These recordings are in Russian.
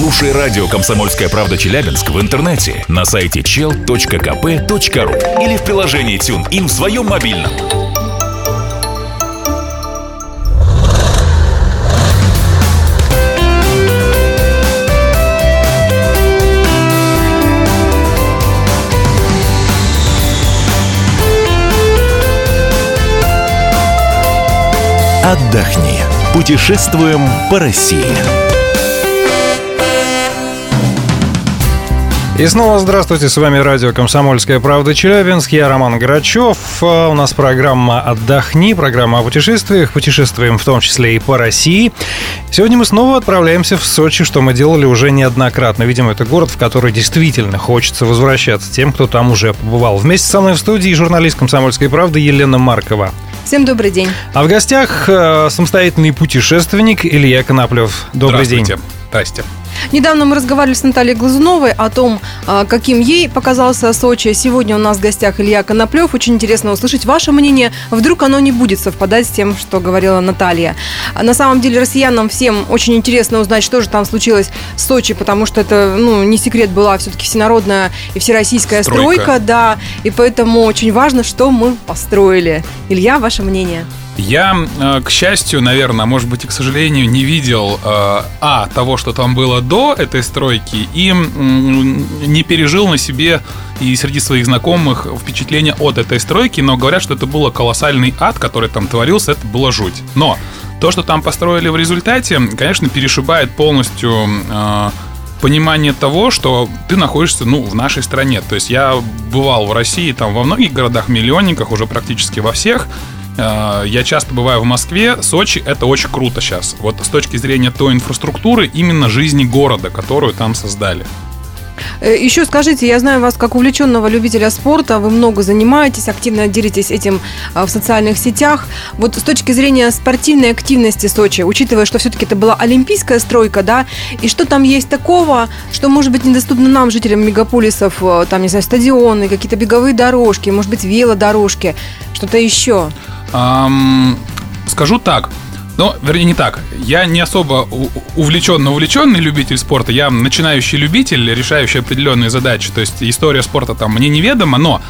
Слушай радио «Комсомольская правда» Челябинск в интернете на сайте chel.kp.ru или в приложении TuneIn в своем мобильном. Отдохни. Путешествуем по России. И снова здравствуйте, с вами радио «Комсомольская правда» Челябинск, я Роман Грачев. А у нас программа «Отдохни», программа о путешествиях, путешествуем в том числе и по России. Сегодня мы снова отправляемся в Сочи, что мы делали уже неоднократно. Видимо, это город, в который действительно хочется возвращаться тем, кто там уже побывал. Вместе со мной в студии журналист «Комсомольской правды» Елена Маркова. Всем добрый день. А в гостях э, самостоятельный путешественник Илья Коноплев. Добрый день. Здрасте. Недавно мы разговаривали с Натальей Глазуновой о том, а, каким ей показался Сочи. Сегодня у нас в гостях Илья Коноплев. Очень интересно услышать ваше мнение. Вдруг оно не будет совпадать с тем, что говорила Наталья. На самом деле россиянам всем очень интересно узнать, что же там случилось в Сочи, потому что это, ну, не секрет, была все-таки всенародная и всероссийская стройка. стройка, да. И поэтому очень важно, что мы построили. Илья, ваше мнение? Я, э, к счастью, наверное, может быть и к сожалению, не видел э, а того, что там было до этой стройки, и не пережил на себе и среди своих знакомых впечатление от этой стройки, но говорят, что это был колоссальный ад, который там творился, это было жуть. Но то, что там построили в результате, конечно, перешибает полностью э, понимание того, что ты находишься, ну, в нашей стране. То есть я бывал в России, там, во многих городах-миллионниках, уже практически во всех, я часто бываю в Москве, Сочи это очень круто сейчас. Вот с точки зрения той инфраструктуры, именно жизни города, которую там создали. Э, Еще скажите, я знаю вас как увлеченного любителя спорта, вы много занимаетесь, активно делитесь этим э, в социальных сетях. Вот с точки зрения спортивной активности Сочи, учитывая, что все-таки это была олимпийская стройка, да, и что там есть такого, что может быть недоступно нам, жителям мегаполисов, там, не знаю, стадионы, какие-то беговые дорожки, может быть, велодорожки, что-то еще? Эм, скажу так. Ну, вернее, не так. Я не особо увлеченно увлеченный любитель спорта. Я начинающий любитель, решающий определенные задачи. То есть история спорта там мне неведома, но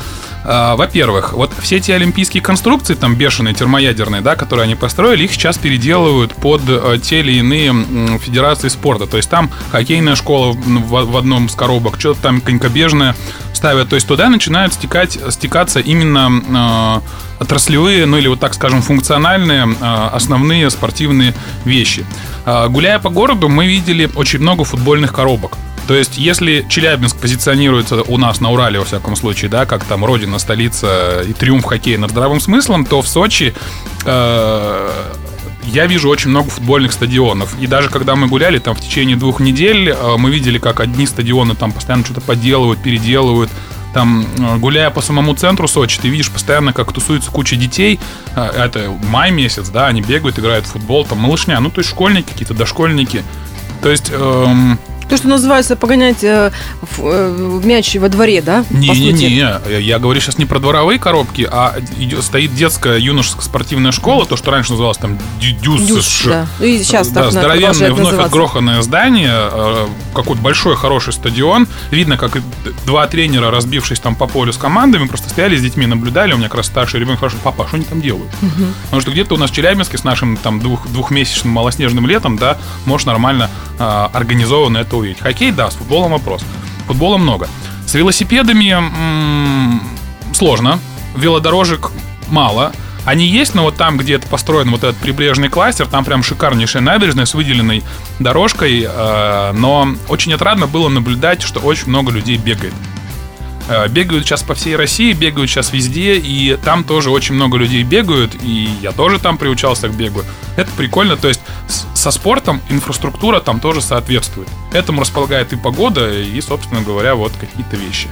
э, во-первых, вот все эти олимпийские конструкции, там бешеные, термоядерные, да, которые они построили, их сейчас переделывают под э, те или иные федерации спорта. То есть там хоккейная школа в, одном из коробок, что-то там конькобежное ставят. То есть туда начинают стекать, стекаться именно э, отраслевые, ну или вот так скажем, функциональные а, основные спортивные вещи. А, гуляя по городу, мы видели очень много футбольных коробок. То есть, если Челябинск позиционируется у нас на Урале, во всяком случае, да, как там родина, столица и триумф хоккея над здравым смыслом, то в Сочи э, я вижу очень много футбольных стадионов. И даже когда мы гуляли там в течение двух недель, э, мы видели, как одни стадионы там постоянно что-то поделывают, переделывают, там, э, гуляя по самому центру Сочи, ты видишь постоянно, как тусуется куча детей. Э, это май месяц, да, они бегают, играют в футбол, там малышня, ну, то есть школьники какие-то, дошкольники. То есть эм, то, что называется погонять э, в, э, мяч во дворе, да? Не-не-не, я говорю сейчас не про дворовые коробки, а идет, стоит детская юношеская спортивная школа, то, что раньше называлось там Дюс. Дюс да. И сейчас да, так здоровенное, вновь называться. отгроханное здание, э, какой-то большой хороший стадион. Видно, как два тренера, разбившись там по полю с командами, просто стояли с детьми, наблюдали. У меня как раз старший ребенок спрашивает, папа, а что они там делают? Угу. Потому что где-то у нас в Челябинске с нашим там двух, двухмесячным малоснежным летом, да, может нормально э, организованно это увидеть. Хоккей, да, с футболом вопрос. Футбола много. С велосипедами м- сложно. Велодорожек мало. Они есть, но вот там, где это построен вот этот прибрежный кластер, там прям шикарнейшая набережная с выделенной дорожкой. Э, но очень отрадно было наблюдать, что очень много людей бегает. Э, бегают сейчас по всей России, бегают сейчас везде, и там тоже очень много людей бегают, и я тоже там приучался к бегу. Это прикольно, то есть со спортом инфраструктура там тоже соответствует. Этому располагает и погода, и, собственно говоря, вот какие-то вещи.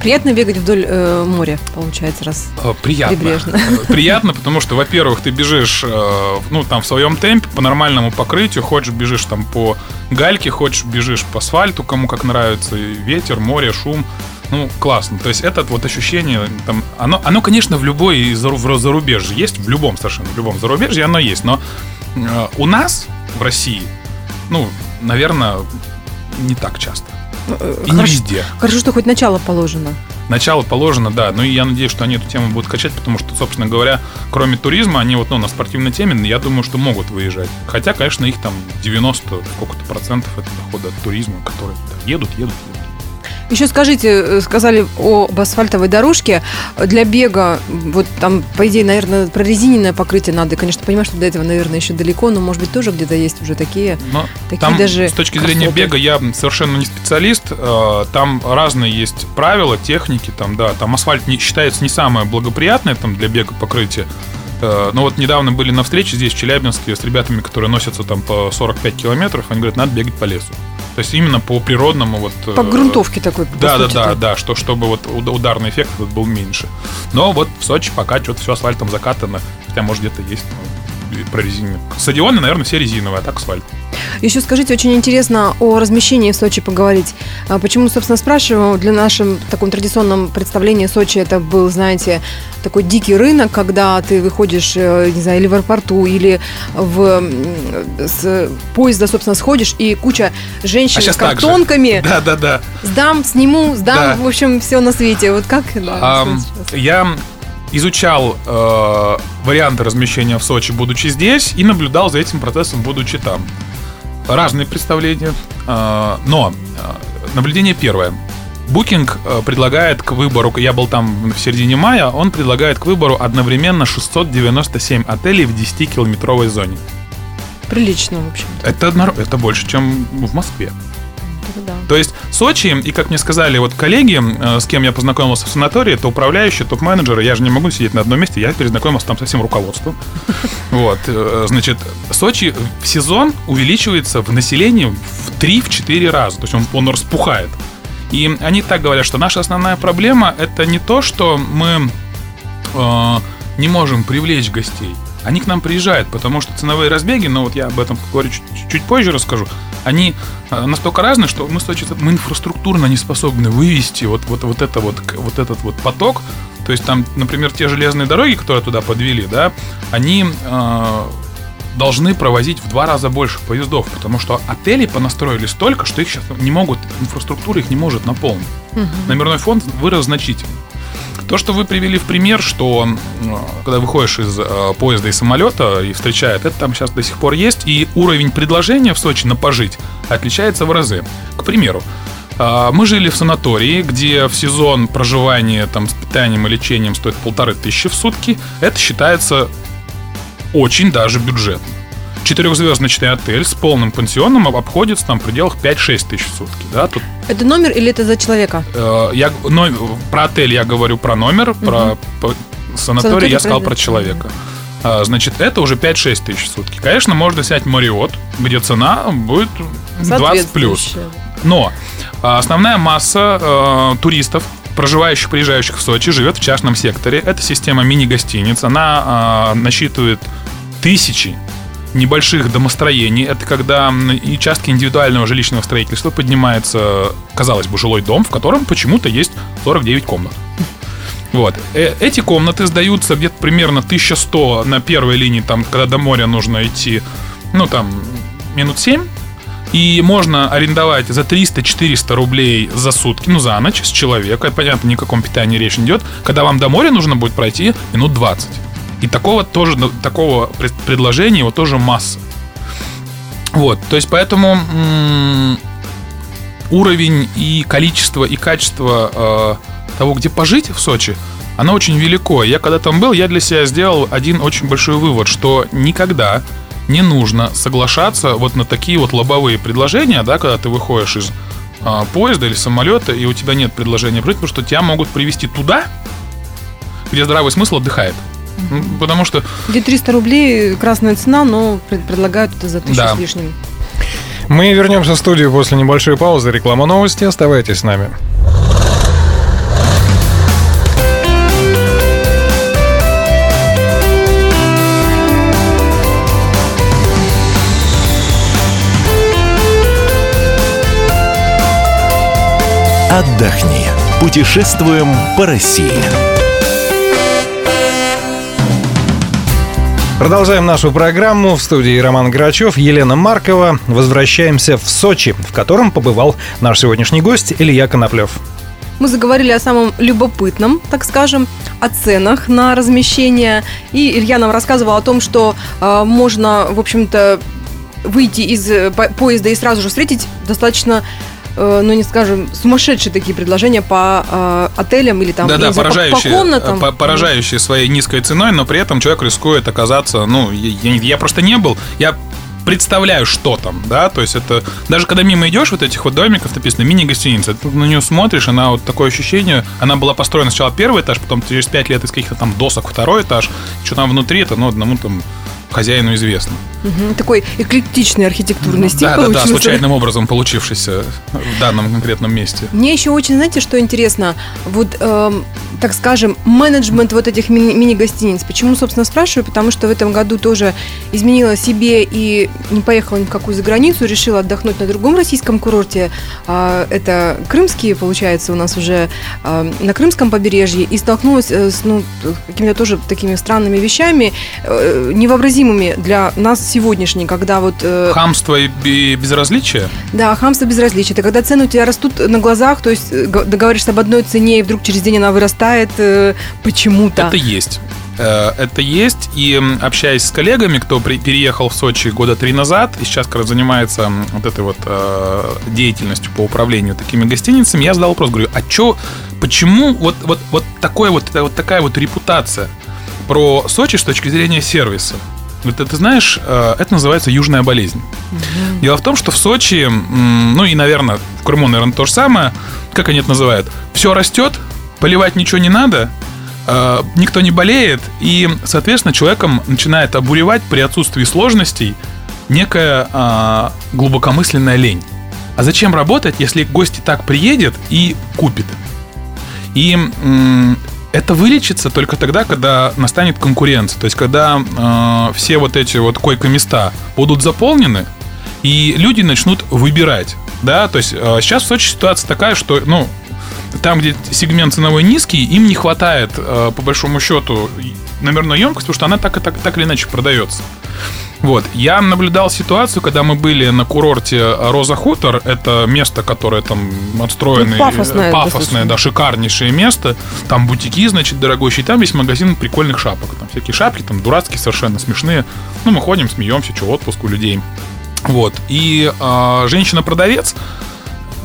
Приятно бегать вдоль э, моря, получается, раз э, Приятно. Прибрежно. Приятно, потому что, во-первых, ты бежишь, э, ну, там, в своем темпе, по нормальному покрытию, хочешь бежишь там по гальке, хочешь бежишь по асфальту, кому как нравится, ветер, море, шум. Ну, классно. То есть это вот ощущение, там, оно, оно, конечно, в любой зарубежье есть, в любом совершенно, в любом зарубежье оно есть, но э, у нас в России, ну, наверное, не так часто. Э, И не хорошо- везде. Хорошо, что хоть начало положено. Начало положено, да. Ну и я надеюсь, что они эту тему будут качать, потому что, собственно говоря, кроме туризма, они вот ну, на спортивной теме, я думаю, что могут выезжать. Хотя, конечно, их там 90 сколько-то процентов это дохода от туризма, которые да, едут, едут, едут. Еще скажите, э, сказали об асфальтовой дорожке. Для бега, вот там, по идее, наверное, прорезиненное покрытие надо. Конечно, понимаю, что до этого, наверное, еще далеко, но, может быть, тоже где-то есть уже такие. Но Такие там, даже с точки зрения кроссовки. бега, я совершенно не специалист. Э, Там разные есть правила, техники. Там, да, там асфальт не, считается не самое благоприятное там, для бега покрытие. Но вот недавно были на встрече здесь, в Челябинске, с ребятами, которые носятся там по 45 километров. Они говорят, надо бегать по лесу. То есть именно по природному вот... По э, грунтовке такой. по Да, да, сути, да, да, что, чтобы вот уд- ударный эффект был меньше. Но вот в Сочи пока что-то все асфальтом закатано, хотя может где-то есть и прорезиненный. Стадионы, наверное, все резиновые, а так асфальт. Еще скажите, очень интересно о размещении в Сочи поговорить. А Почему, собственно, спрашиваю? Для нашем таком традиционном представлении Сочи это был, знаете, такой дикий рынок, когда ты выходишь, э, не знаю, или в аэропорту, или в с поезда, собственно, сходишь, и куча женщин А с картонками. Да, да, да. Сдам, сниму, сдам, Да. в общем, все на свете. Вот как? да, сейчас? я изучал э, варианты размещения в Сочи, будучи здесь, и наблюдал за этим процессом, будучи там. Разные представления, э, но э, наблюдение первое. Букинг э, предлагает к выбору, я был там в середине мая, он предлагает к выбору одновременно 697 отелей в 10-километровой зоне. Прилично, в общем-то. Это, нар- это больше, чем в Москве. Да. То есть Сочи, и как мне сказали вот коллеги, э, с кем я познакомился в санатории, это управляющие, топ-менеджеры, я же не могу сидеть на одном месте, я перезнакомился там со всем руководством. Вот, э, значит, Сочи в сезон увеличивается в населении в 3-4 раза, то есть он, он распухает. И они так говорят, что наша основная проблема это не то, что мы э, не можем привлечь гостей. Они к нам приезжают, потому что ценовые разбеги, но вот я об этом говорю чуть, чуть позже расскажу, они э, настолько разные, что мы, мы инфраструктурно не способны вывести вот, вот, вот, это вот, вот этот вот поток. То есть там, например, те железные дороги, которые туда подвели, да, они э, должны провозить в два раза больше поездов, потому что отели понастроили столько, что их сейчас не могут, инфраструктура их не может наполнить. Номерной фонд вырос значительно. То, что вы привели в пример, что э, когда выходишь из э, поезда и самолета и встречает, это там сейчас до сих пор есть, и уровень предложения в Сочи на пожить отличается в разы. К примеру, э, мы жили в санатории, где в сезон проживания там, с питанием и лечением стоит полторы тысячи в сутки. Это считается очень даже бюджетно. Четырехзвездочный отель с полным пансионом обходится там в пределах 5-6 тысяч в сутки. Да? Тут Это номер или это за человека? Э, я, но, про отель я говорю про номер, про по- санаторий Санаторий я сказал про- человека. А, Значит, это уже 5-6 тысяч в сутки. Конечно, можно взять Мариот, где цена будет 20 плюс. Но а, основная масса э, туристов, проживающих, приезжающих в Сочи, живет в частном секторе. Это система мини-гостиниц. Она а, насчитывает тысячи небольших домостроений. Это когда участки индивидуального жилищного строительства поднимается, казалось бы, жилой дом, в котором почему-то есть 49 комнат. Вот. Э, Эти комнаты сдаются где-то примерно 1100 на первой линии, там, когда до моря нужно идти, ну, там, минут 7. И можно арендовать за 300-400 рублей за сутки, ну, за ночь с человека. Понятно, ни о каком питании речь не идет. Когда вам до моря нужно будет пройти минут 20. И такого тоже, ну, такого пред- предложения его тоже масса. Вот, то есть поэтому уровень и количество и качество э, того, где пожить в Сочи, оно очень велико. Я когда там был, я для себя сделал один очень большой вывод, что никогда не нужно соглашаться вот на такие вот лобовые предложения, да, когда ты выходишь из а, поезда или самолета, и у тебя нет предложения прыгать, потому что тебя могут привести туда, где здравый смысл отдыхает. Ну, Потому что Где 300 рублей красная цена, но пред- предлагают это за тысячу Да. с лишним. Мы вернемся в студию после небольшой паузы. Реклама новости. Оставайтесь с нами. Отдохни. Путешествуем по России. Продолжаем нашу программу. В студии Роман Грачев, Елена Маркова. Возвращаемся в Сочи, в котором побывал наш сегодняшний гость Илья Коноплев. Мы заговорили о самом любопытном, так скажем, о ценах на размещение. И Илья нам рассказывал о том, что э, можно, в общем-то, выйти из э, по- поезда и сразу же встретить достаточно ну, не скажем, сумасшедшие такие предложения по э, отелям или там, Да-да, не знаю, по- поражающие, по, комнатам. по- поражающие своей низкой ценой, но при этом человек рискует оказаться, ну, я, я- я просто не был, я представляю, что там, да, то есть это, даже когда мимо идешь вот этих вот домиков, написано мини-гостиница, ты на нее смотришь, она вот такое ощущение, она была построена сначала первый этаж, потом через пять лет из каких-то там досок второй этаж, что там внутри, это, ну, одному там хозяину известно. Мгм, Такой эклектичный архитектурный стиль Да, да, да, получился. случайным образом получившийся в данном конкретном месте. Мне еще очень, знаете, что интересно? Вот, эм, так скажем, менеджмент вот этих мини- мини-гостиниц. Почему, собственно, спрашиваю? Потому что в этом году тоже изменила себе и не поехала ни в какую за границу, решила отдохнуть на другом российском курорте. А, Это крымские, получается, у нас уже а, на крымском побережье. И столкнулась э, с ну, какими-то тоже такими странными вещами, э, невообразимыми для нас сегодняшней, когда вот... э, Хамство и бе- безразличие? да, хамство безразличие. Это когда цены у тебя растут на глазах, то есть э, договоришься об одной цене, и вдруг через день она вырастает э, почему-то. Это есть. Это есть, и общаясь с коллегами, кто при- переехал в Сочи года три назад и сейчас как раз занимается вот этой вот э, деятельностью по управлению такими гостиницами, я задал вопрос, говорю, а чё, почему вот, вот, вот, такое вот, вот такая вот репутация про Сочи с точки зрения сервиса? Вот ты знаешь, э, это называется южная болезнь. Дело в том, что в Сочи, ну и, наверное, в Крыму, наверное, то же самое, как они это называют, все растет, поливать ничего не надо, э, никто не болеет, и, соответственно, человеком начинает обуревать при отсутствии сложностей некая а, глубокомысленная лень. А зачем работать, если гость и так приедет и купит? И м, это вылечится только тогда, когда настанет конкуренция. То есть, когда э, все вот эти вот койко-места будут заполнены, и люди начнут выбирать. Да, то есть э, сейчас в Сочи ситуация такая, что, ну, там, где сегмент ценовой низкий, им не хватает, э, по большому счету, номерной емкости, потому что она так и так, так или иначе продается. Вот. Я наблюдал ситуацию, когда мы были на курорте Роза Хутор. Это место, которое там отстроено. Ну, пафосное пафосное, да, шикарнейшее место. Там бутики, значит, дорогущие. Там есть магазин прикольных шапок. Там всякие шапки, там дурацкие совершенно, смешные. Ну, мы ходим, смеемся, что отпуск у людей. Вот. И а, женщина-продавец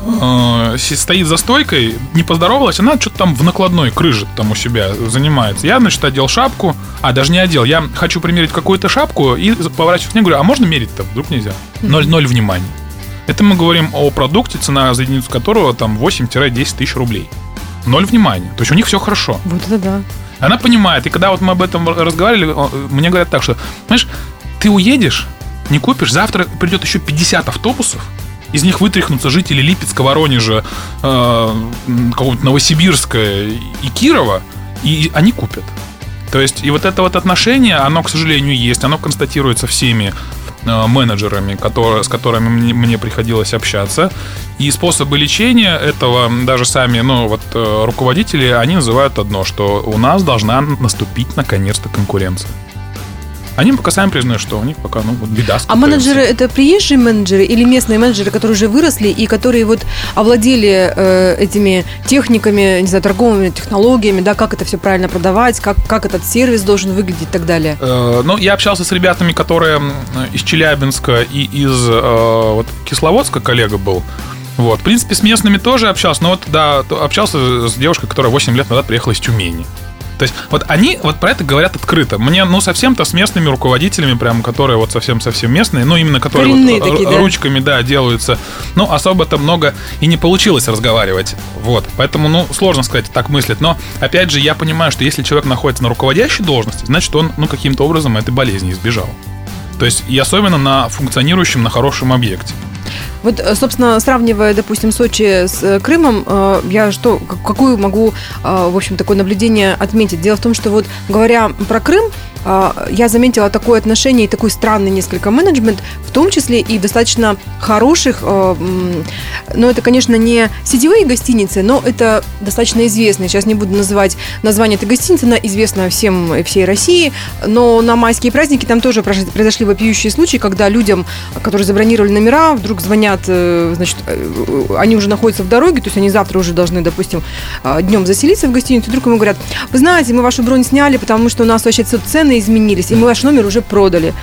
э, стоит за стойкой, не поздоровалась, она что-то там в накладной крыжит там у себя занимается. Я, значит, одел шапку, а, даже не одел, я хочу примерить какую-то шапку и поворачиваюсь к ней, говорю, а можно мерить-то? Вдруг нельзя? Ноль, ноль внимания. Это мы говорим о продукте, цена за единицу которого там 8-10 тысяч рублей. Ноль внимания. То есть у них все хорошо. Вот это да. Она понимает. И когда вот мы об этом разговаривали, мне говорят так, что, знаешь, ты уедешь, не купишь, завтра придет еще 50 автобусов, из них вытряхнутся жители Липецка, Воронежа, э, какого-то Новосибирска и Кирова, и они купят. То есть, и вот это вот отношение, оно, к сожалению, есть, оно констатируется всеми э, менеджерами, которые, с которыми мне, мне приходилось общаться. И способы лечения этого, даже сами, ну, вот э, руководители, они называют одно, что у нас должна наступить наконец-то конкуренция. Они пока сами признают, что у них пока, ну, вот беда А менеджеры это приезжие менеджеры или местные менеджеры, которые уже выросли и которые вот овладели э, этими техниками, не знаю, торговыми технологиями, да, как это все правильно продавать, как, как этот сервис должен выглядеть и так далее. Э, Ну, я общался с ребятами, которые из Челябинска и из э, вот, Кисловодска коллега был. Вот. В принципе, с местными тоже общался, но вот, да, общался с девушкой, которая 8 лет назад приехала из Тюмени. То есть, вот они вот про это говорят открыто. Мне, ну, совсем-то с местными руководителями, прям, которые вот совсем-совсем местные, ну, именно которые Коренные вот, такие, ру- да? ручками, да, делаются, ну, особо-то много и не получилось разговаривать. Вот. Поэтому, ну, сложно сказать, так мыслит. Но, опять же, я понимаю, что если человек находится на руководящей должности, значит, он, ну, каким-то образом этой болезни избежал. То есть, и особенно на функционирующем, на хорошем объекте. Вот, э, собственно, сравнивая, допустим, Сочи с э, Крымом, э, я что, как- какую могу, в общем, такое наблюдение отметить? Дело в том, что вот говоря про Крым, я заметила такое отношение и такой странный несколько менеджмент, в том числе и достаточно хороших, но это, конечно, не сетевые гостиницы, но это достаточно известные. Сейчас не буду называть название этой гостиницы, она известна всем и всей России, но на майские праздники там тоже произошли вопиющие случаи, когда людям, которые забронировали номера, вдруг звонят, э, значит, э, они уже находятся в дороге, то есть они завтра уже должны, допустим, днем заселиться в гостиницу, вдруг ему говорят, вы знаете, мы вашу бронь сняли, потому что у нас вообще тут цены изменились, и мы ваш номер уже продали.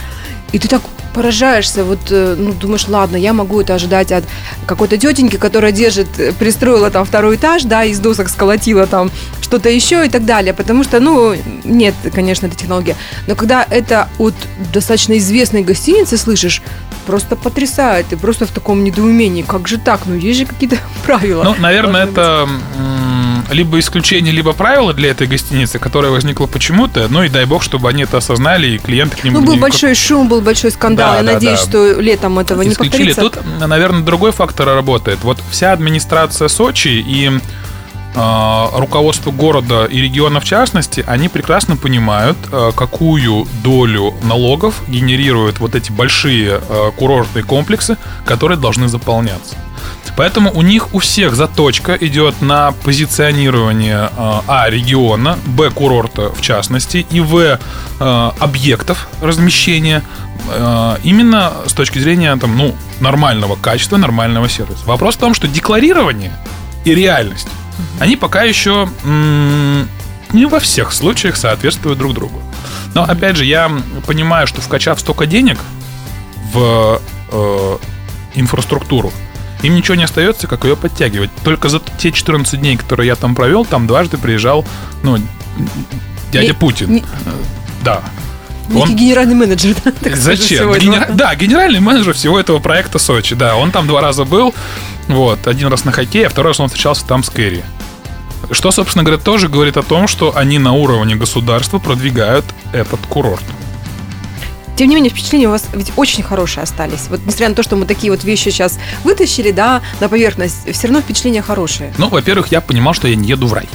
И ты так поражаешься, вот, э, ну, думаешь, ладно, я могу это ожидать от какой-то тетеньки, которая держит, э, пристроила там второй этаж, да, из досок сколотила там что-то еще и так далее, потому что, ну, нет, конечно, эта технология. Но когда это от достаточно известной гостиницы слышишь, просто потрясает, ты просто в таком недоумении, как же так, ну, есть же какие-то правила. Ну, наверное, это либо исключение, либо правило для этой гостиницы, которое возникло почему-то. Ну и дай бог, чтобы они это осознали, и клиенты к ним Ну, был не- большой шум, был большой скандал. Да, Я да, надеюсь, да. что летом этого не исключили. повторится. Тут, наверное, другой фактор работает. Вот вся администрация Сочи и руководство города и региона в частности, они прекрасно понимают, э, какую долю налогов генерируют вот эти большие э, курортные комплексы, которые должны заполняться. Поэтому у них у всех заточка идет на позиционирование А региона, Б курорта в частности и В объектов размещения именно с точки зрения там, ну, нормального качества, нормального сервиса. Вопрос в том, что декларирование и реальность, они пока еще не во всех случаях соответствуют друг другу. Но опять же, я понимаю, что вкачав столько денег в э, инфраструктуру, им ничего не остается, как ее подтягивать. Только за те 14 дней, которые я там провел, там дважды приезжал, ну, дядя Не- Путин. не- Да. Некий Он- генеральный менеджер, да, так Зачем? сегодня. Генера- Да, генеральный менеджер всего этого проекта Сочи. Да, он там два раза был. Вот, один раз на хоккее, а второй раз он встречался там с Кэрри. Что, собственно говоря, тоже говорит о том, что они на уровне государства продвигают этот курорт. Тем не менее, впечатления у вас ведь очень хорошие остались. Вот несмотря на то, что мы такие вот вещи сейчас вытащили, да, на поверхность, все равно впечатления хорошие. Ну, во-первых, я понимал, что я не еду в рай.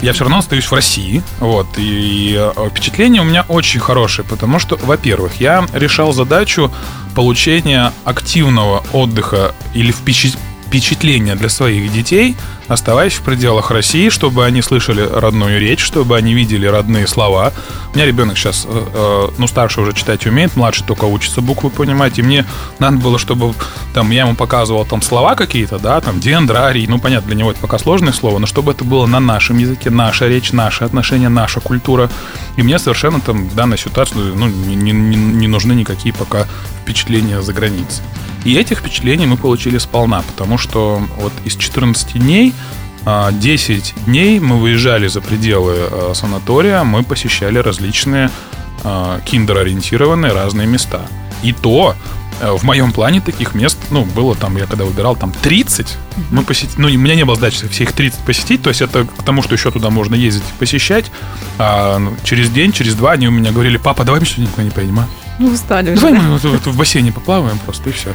Я все равно остаюсь в России, вот, и э, впечатления у меня очень хорошие, потому что, во-первых, я решал задачу получения активного отдыха или впечат- впечатления для своих детей, оставаясь в пределах России, чтобы они слышали родную речь, чтобы они видели родные слова. У меня ребенок сейчас, э, э, ну, старший уже читать умеет, младший только учится буквы понимать, и мне надо было, чтобы там я ему показывал там слова какие-то, да, там дендрарий, ну, понятно, для него это пока сложное слово, но чтобы это было на нашем языке, наша речь, наши отношения, наша культура. И мне совершенно там в данной ситуации, ну, не, не- не- нужны никакие пока впечатления за границей. И этих впечатлений мы получили сполна, потому что вот из 14 дней 10 дней мы выезжали за пределы а, санатория, мы посещали различные а, киндер-ориентированные разные места. И то э, в моем плане таких мест, ну, было там, я когда выбирал, там 30, мы посетили, ну, у меня не было задачи все их 30 посетить, то есть это к тому, что еще туда можно ездить и посещать. А, ну, через день, через два они у меня говорили, папа, давай мы сегодня никуда не поедем, а? Ну, устали уже. Давай мы вот, вот в бассейне поплаваем просто, и все.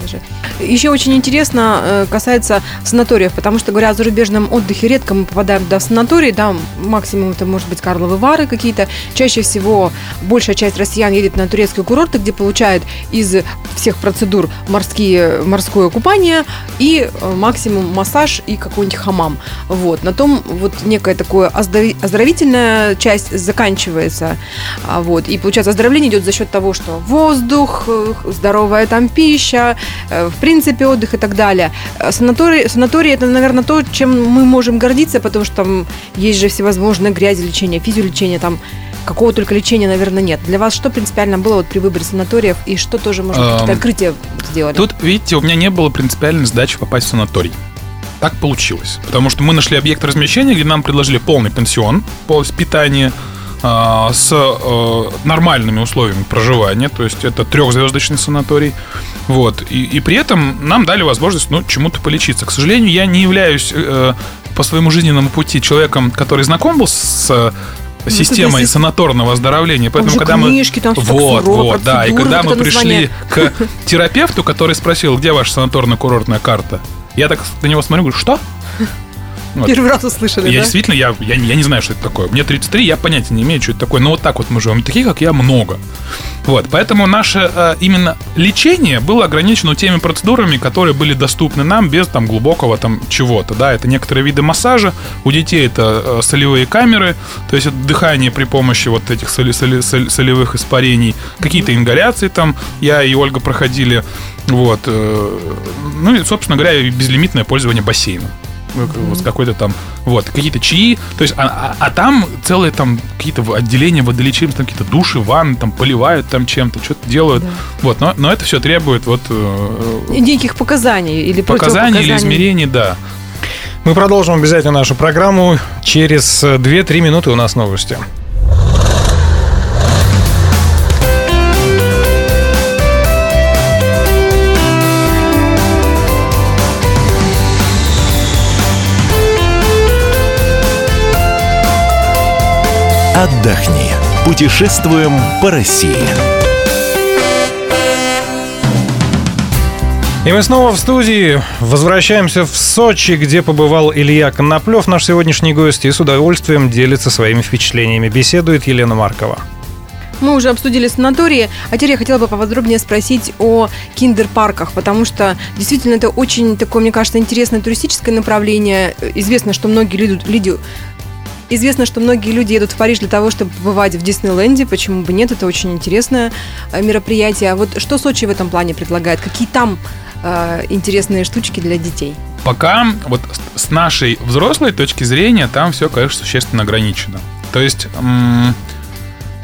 Даже. Еще очень интересно э, касается санаториев, потому что, говоря о зарубежном отдыхе, редко мы попадаем туда в санатории, да, максимум это может быть Карловы Вары какие-то. Чаще всего большая часть россиян едет на турецкие курорты, где получает из всех процедур морские, морское купание и э, максимум массаж и какой-нибудь хамам. Вот. На том вот некая оздорови- оздоровительная часть заканчивается. А, Вот. И получается, оздоровление идет за счет того, что воздух, э, здоровая там пища, э, в принципе, отдых и так далее. Э, Санаторий, санаторий это, наверное, то, чем мы можем гордиться, потому что там есть же всевозможные грязи лечения, физиолечения, там какого только лечения, наверное, нет. Для вас что принципиально было вот при выборе санаториев и что тоже, может быть, какие-то Эм, открытия сделали? Тут, видите, у меня не было принципиальной задачи попасть в санаторий. Так получилось. Потому что мы нашли объект размещения, где нам предложили полный пенсион, полностью питание, а, с э, нормальными условиями проживания, то есть это трехзвездочный санаторий. Вот. И, и при этом нам дали возможность ну, чему-то полечиться. К сожалению, я не являюсь э, по своему жизненному пути человеком, который знаком был с системой здесь- санаторного оздоровления. Поэтому, когда книжки, мы... там вот, сурово, вот, да. И когда мы вот это пришли к терапевту, который спросил, где ваша санаторно-курортная карта, я так на него смотрю, говорю, что? Вот. Первый раз услышали, Я да? действительно, я, я, я не знаю, что это такое. Мне 33, я понятия не имею, что это такое. Но вот так вот мы живем. Таких, как я, много. Вот, поэтому наше э, именно лечение было ограничено теми процедурами, которые были доступны нам без там глубокого там чего-то, да, это некоторые виды массажа, у детей это э, солевые камеры, то есть это дыхание при помощи вот этих соли- соли- соль- солевых испарений, какие-то ингаляции там, я и Ольга проходили, вот, э, ну и, собственно говоря, безлимитное пользование бассейном вот какой-то там, вот, какие-то чаи, то есть, а, а- а там целые там какие-то отделения водолечебные, там какие-то души, ванны, там поливают там чем-то, что-то делают, вот, но, но это все требует вот э, И Неких показаний или показаний или измерений, да. Мы продолжим обязательно нашу программу. Через э, 2-3 минуты у нас новости. Отдохни. Путешествуем по России. И мы снова в студии. Возвращаемся в Сочи, где побывал Илья Коноплев, наш сегодняшний гость, и с удовольствием делится своими впечатлениями. Беседует Елена Маркова. Мы уже обсудили санатории, а теперь я хотела бы поподробнее спросить о киндер-парках, потому что действительно это очень такое, мне кажется, интересное туристическое направление. Известно, что многие люди, люди Известно, что многие люди едут в Париж для того, чтобы побывать в Диснейленде. Почему бы нет? Это очень интересное э, мероприятие. А вот что Сочи в этом плане предлагает? Какие там э, интересные штучки для детей? Пока вот с- нашей взрослой точки зрения там все, конечно, существенно ограничено. То есть м,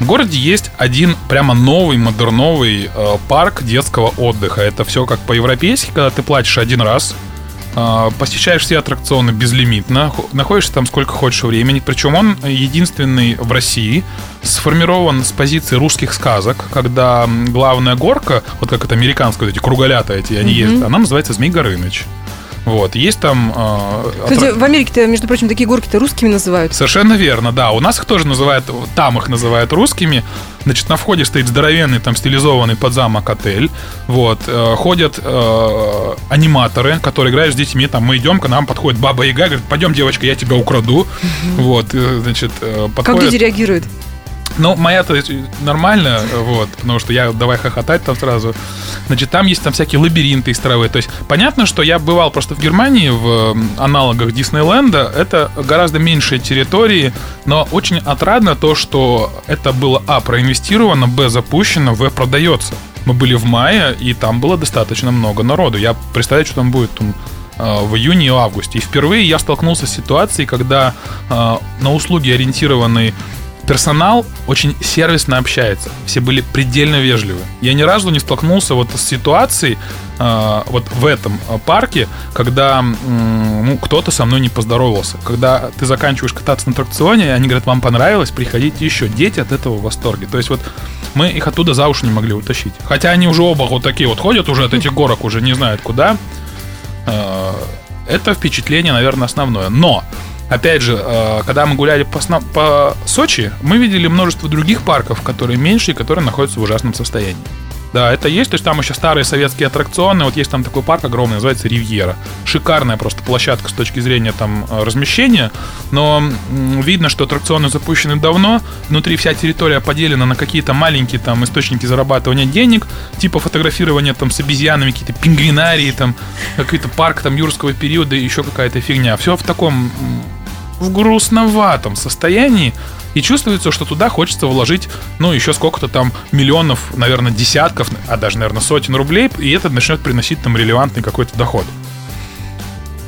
в городе есть один прямо новый, модерновый э, парк детского отдыха. Это все как по-европейски, когда ты платишь один раз, посещаешь все аттракционы безлимитно, хо- находишься там сколько хочешь времени. Причем он единственный в России, сформирован с позиции русских сказок, когда главная горка, вот как это американские вот эти круголята эти, они ездят, она называется Змей Горыныч. Вот, есть там... э, Кстати, аттрак- в Америке-то, между прочим, такие горки-то русскими называют. Совершенно верно, да. У нас их тоже называют, там их называют русскими. Значит, на входе стоит здоровенный, там, стилизованный под замок отель. Вот. э, ходят э, аниматоры, которые играют с детьми. Там, мы идем, к нам подходит Баба Яга, говорит, пойдем, девочка, я тебя украду. Вот, э, значит, э, Как люди реагируют? Ну, моя-то нормально, вот, потому что я давай хохотать там сразу. Значит, там есть там всякие лабиринты из травы. То есть, понятно, что я бывал просто в Германии в аналогах Диснейленда. Это гораздо меньшие территории, но очень отрадно то, что это было, а, проинвестировано, б, запущено, в, продается. Мы были в мае, и там было достаточно много народу. Я представляю, что там будет там, э, в июне и августе. И впервые я столкнулся с ситуацией, когда э, на услуги ориентированный персонал очень сервисно общается. Все были предельно вежливы. Я ни разу не столкнулся вот с ситуацией э, вот в этом э, парке, когда м, ну, кто-то со мной не поздоровался. Когда ты заканчиваешь кататься на аттракционе, они говорят, вам понравилось, приходите еще. Дети от этого в восторге. То есть вот мы их оттуда за уши не могли утащить. Хотя они уже оба вот такие вот ходят уже от этих горок, уже не знают куда. Э, Это впечатление, наверное, основное. Но Опять же, э, когда мы гуляли по, по Сочи, мы видели множество других парков, которые меньше и которые находятся в ужасном состоянии. Да, это есть, то есть там еще старые советские аттракционы, вот есть там такой парк огромный, называется Ривьера. Шикарная просто площадка с точки зрения там э, размещения, но видно, что аттракционы запущены давно, внутри вся территория поделена на какие-то маленькие там источники зарабатывания денег, типа фотографирования там с обезьянами, какие-то пингвинарии, там какой-то парк там юрского периода и еще какая-то фигня. Все в таком в грустноватом состоянии, и чувствуется, что туда хочется вложить, ну, еще сколько-то там миллионов, наверное, десятков, а даже, наверное, сотен рублей, и это начнет приносить там релевантный какой-то доход.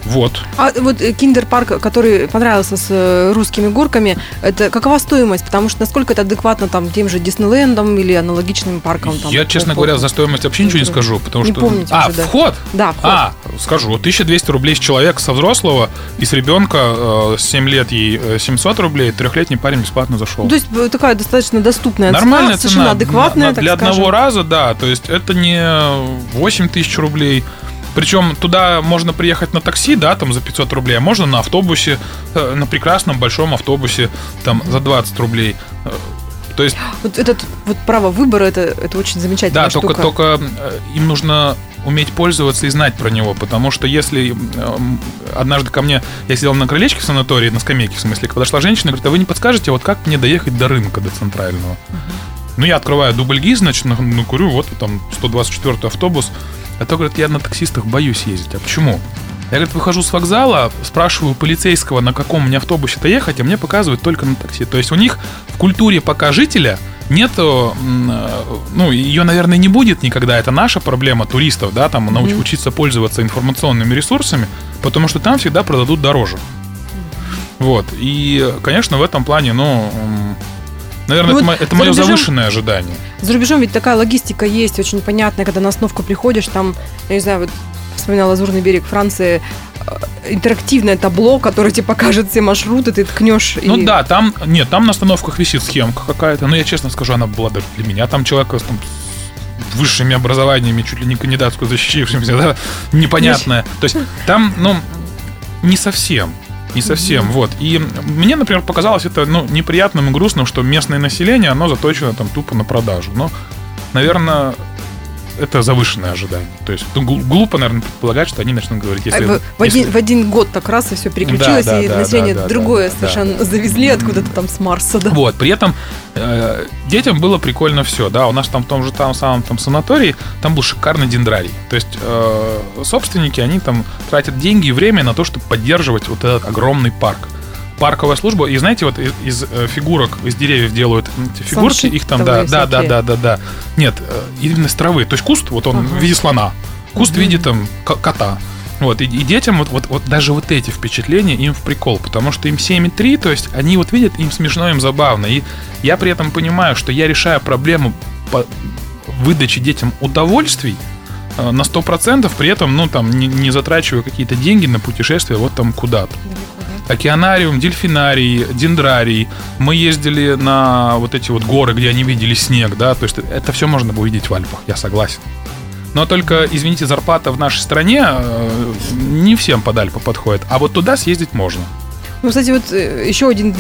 Вот. А вот э, киндер-парк, который понравился с э, русскими горками, это какова стоимость? Потому что насколько это адекватно там тем же Диснейлендом или аналогичным парком? Там, Я, честно говоря, за стоимость вообще ничего не скажу, потому Не что... помните а, уже, да. вход? Да, вход. А, скажу, 1200 рублей с человека, со взрослого, и с ребенка э, с 7 лет ей э, 700 рублей, трехлетний парень бесплатно зашел. То есть э, такая достаточно доступная Нормальная цена, совершенно цена. адекватная, На- на- так Для скажем. одного раза, да. То есть это не 8 тысяч рублей, Причем туда можно приехать на такси, да, там за 500 рублей, а можно на автобусе, э, на прекрасном большом автобусе, там за 20 рублей. Э, То есть, Вот этот вот право выбора, это, это очень замечательная да, только, штука. только э, им нужно уметь пользоваться и знать про него, потому что если однажды ко мне, я сидел на крылечке в санатории, на скамейке, в смысле, подошла женщина и говорит, а вы не подскажете, вот как мне доехать до рынка, до центрального? Ну, я открываю дубль ГИС, значит, на- ну, курю, вот там 124 автобус. А то, говорит, я на таксистах боюсь ездить. А почему? Я, говорит, выхожу с вокзала, спрашиваю полицейского, на каком мне автобусе-то ехать, а мне показывают только на такси. То есть у них в культуре пока жителя нету, м, э, ну, ее, наверное, не будет никогда. Это наша проблема туристов, да, там науч- учиться пользоваться информационными ресурсами, потому что там всегда продадут дороже. Вот. И, конечно, в этом плане, ну, наверное, Ну это, вот это мое рубежом- завышенное ожидание. За рубежом ведь такая логистика есть, очень понятная, когда на остановку приходишь, там, я не знаю, вот вспоминала Лазурный берег Франции, э, интерактивное табло, которое тебе покажет все маршруты, ты ткнешь. Ну и... да, там, нет, там на остановках висит схемка какая-то, но я честно скажу, она была даже для меня, там человека с там, высшими образованиями, чуть ли не кандидатскую защитившимся, да, непонятная. То есть там, ну, не совсем. Не совсем, вот. И мне, например, показалось это, ну, неприятным и грустным, что местное население, оно заточено там тупо на продажу. Но, наверное, это завышенное ожидание. То есть ну, гл- глупо, наверное, предполагать, что они начнут говорить, если... А в, если- один, в один год так раз и все переключилось, Да, да, и да, население да, да, другое да, совершенно завезли откуда-то там с Марса, да. Вот, при этом э, детям было прикольно все, да, у нас там в том же там самом там санатории, там был шикарный дендрарий. То есть э, собственники, они там тратят деньги и время на то, чтобы поддерживать вот этот огромный парк. Парковая служба, и знаете, вот из, из, э, фигурок, из деревьев делают эти фигурки, их там, да, да, да, да, да, да. Нет, э, именно с травы. То есть куст, вот он в виде слона, куст в виде там ко- кота. Вот, и, и детям вот, вот, вот даже вот эти впечатления им в прикол, потому что им 7,3, то есть они вот видят, им смешно, им забавно. И я при этом понимаю, что я решаю проблему по выдаче детям удовольствий на 100%, при этом, ну, там, не, не затрачивая какие-то деньги на путешествие вот там куда-то. Океанариум, дельфинарий, дендрарий. Мы ездили на вот эти вот горы, где они видели снег, да, то есть это все можно было увидеть в Альпах, я согласен. Но только, извините, зарплата в нашей стране э, не всем под Альпы подходит, а вот туда съездить можно. Ну, кстати, вот э, еще, один,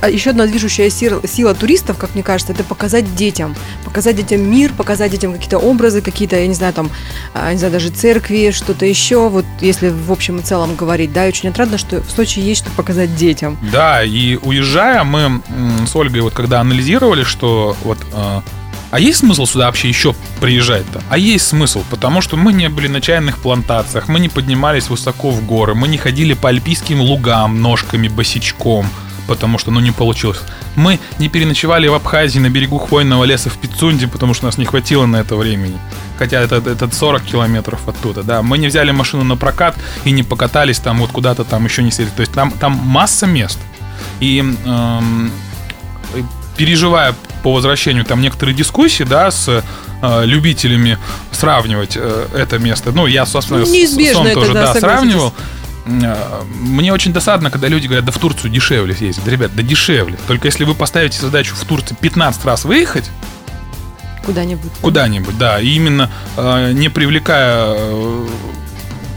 а, еще одна движущая сила, сила туристов, как мне кажется, это показать детям. Показать детям мир, показать детям какие-то образы, какие-то, я не знаю, там, а, не знаю, даже церкви, что-то еще. Вот если в общем и целом говорить, да, и очень отрадно, что в Сочи есть что показать детям. Да, и уезжая, мы с Ольгой вот когда анализировали, что вот... э, а есть смысл сюда вообще еще приезжать-то? А есть смысл, потому что мы не были на чайных плантациях, мы не поднимались высоко в горы, мы не ходили по альпийским лугам ножками босичком, потому что, ну, не получилось. Мы не переночевали в Абхазии на берегу хвойного леса в Пицунде, потому что нас не хватило на это времени. Хотя это, это 40 километров оттуда, да. Мы не взяли машину на прокат и не покатались там вот куда-то там еще не сели. То есть там, там масса мест. И эм, переживая по возвращению там некоторые дискуссии, да, с э, любителями сравнивать э, это место. Ну, я, собственно, Ну, неизбежно сам это, тоже, да, да, сравнивал. Э, Мне очень досадно, когда люди говорят, да в Турцию дешевле съездить. Да, ребят, да дешевле. Только если вы поставите задачу в Турции 15 раз выехать, Куда-нибудь. куда-нибудь, да, и именно э, не привлекая э,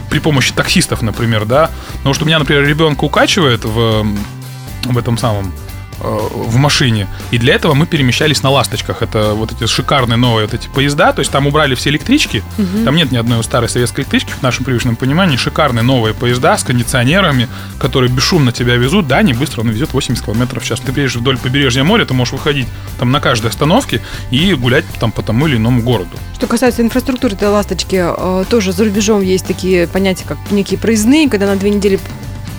при помощи таксистов, например, да, потому что у меня, например, ребенка укачивает в, в этом самом в машине. И для этого мы перемещались на ласточках. Это вот эти шикарные новые вот эти поезда. То есть там убрали все электрички. Там нет ни одной старой советской электрички в нашем привычном понимании. Шикарные новые поезда с кондиционерами, которые бесшумно тебя везут. Да, не быстро, он везет 80 км в час. Ты приедешь вдоль побережья моря, ты можешь выходить там на каждой остановке и гулять там по тому или иному городу. Что касается инфраструктуры этой ласточки, э, тоже за рубежом есть такие понятия, как некие проездные, когда на две недели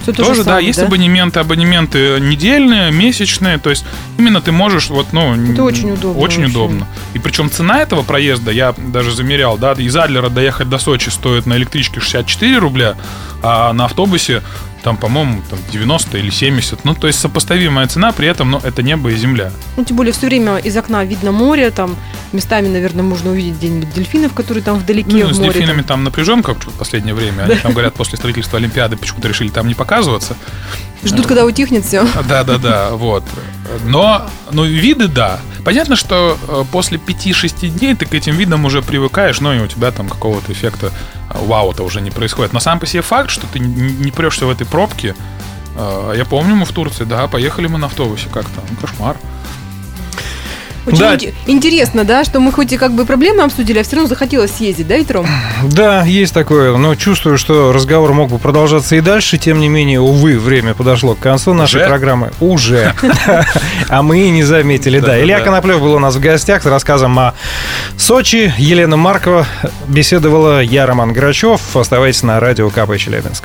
все то Тоже, же да, самое, есть абонементы, абонементы недельные, месячные, то есть именно ты можешь вот, ну... Это очень удобно Очень вообще. удобно. И причем цена этого проезда, я даже замерял, да, из Адлера доехать до Сочи стоит на электричке 64 рубля, а на автобусе там, по-моему, там 90 или 70. Ну, то есть сопоставимая цена, при этом, ну, это небо и земля. Ну, тем более все время из окна видно море, там местами, наверное, можно увидеть где-нибудь дельфинов, которые там вдалеке Ну, в с море. дельфинами там. там напряженка в последнее время. Они там говорят, после строительства Олимпиады почему-то решили там не показываться. Ждут, когда утихнет все. Да, да, да, вот. Но, но виды, да. Понятно, что э, после 5-6 дней ты к этим видам уже привыкаешь, но и у тебя там какого-то эффекта э, вау-то уже не происходит. Но сам по себе факт, что ты не прешься в этой пробке, э, я помню, мы в Турции, да, поехали мы на автобусе как-то, ну, кошмар. Очень да. интересно, да, что мы хоть и как бы проблемы обсудили, а все равно захотелось съездить, да, Итром? Да, есть такое, но чувствую, что разговор мог бы продолжаться и дальше, тем не менее, увы, время подошло к концу нашей Уже? программы. Уже. А мы и не заметили, да. Илья Коноплев был у нас в гостях с рассказом о Сочи. Елена Маркова беседовала, я Роман Грачев. Оставайтесь на радио КП Челябинск.